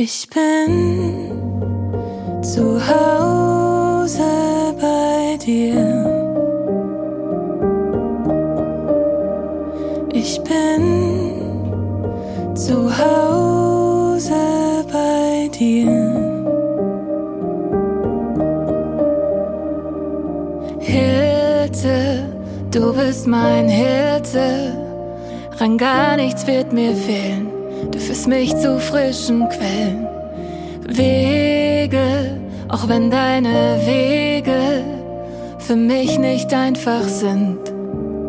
Ich bin zu Hause bei dir. Ich bin zu Hause bei dir. Hirte, du bist mein Hirte, rein gar nichts wird mir fehlen Du führst mich zu frischen Quellen. Wege, auch wenn deine Wege für mich nicht einfach sind.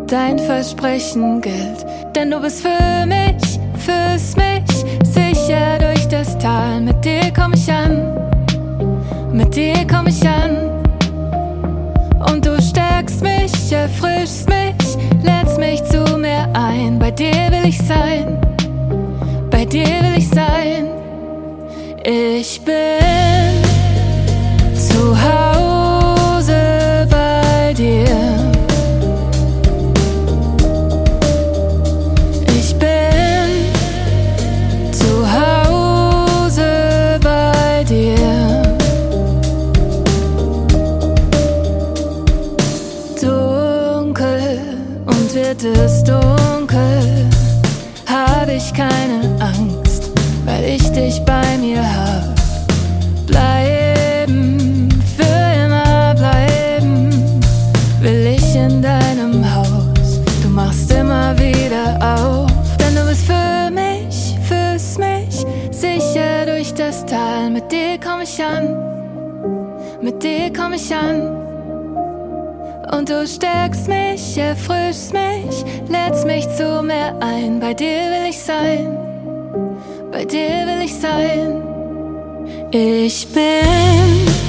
Dein Versprechen gilt, denn du bist für mich, führst mich sicher durch das Tal. Mit dir komm ich an, mit dir komm ich an. Und du stärkst mich, erfrischst mich, lädst mich zu mir ein. Bei dir will ich sein bei dir will ich sein. Ich bin zu Hause bei dir. Ich bin zu Hause bei dir. Dunkel und wird es dunkel habe ich keine Tal. Mit dir komm ich an, mit dir komm ich an. Und du stärkst mich, erfrischst mich, lädst mich zu mir ein. Bei dir will ich sein, bei dir will ich sein. Ich bin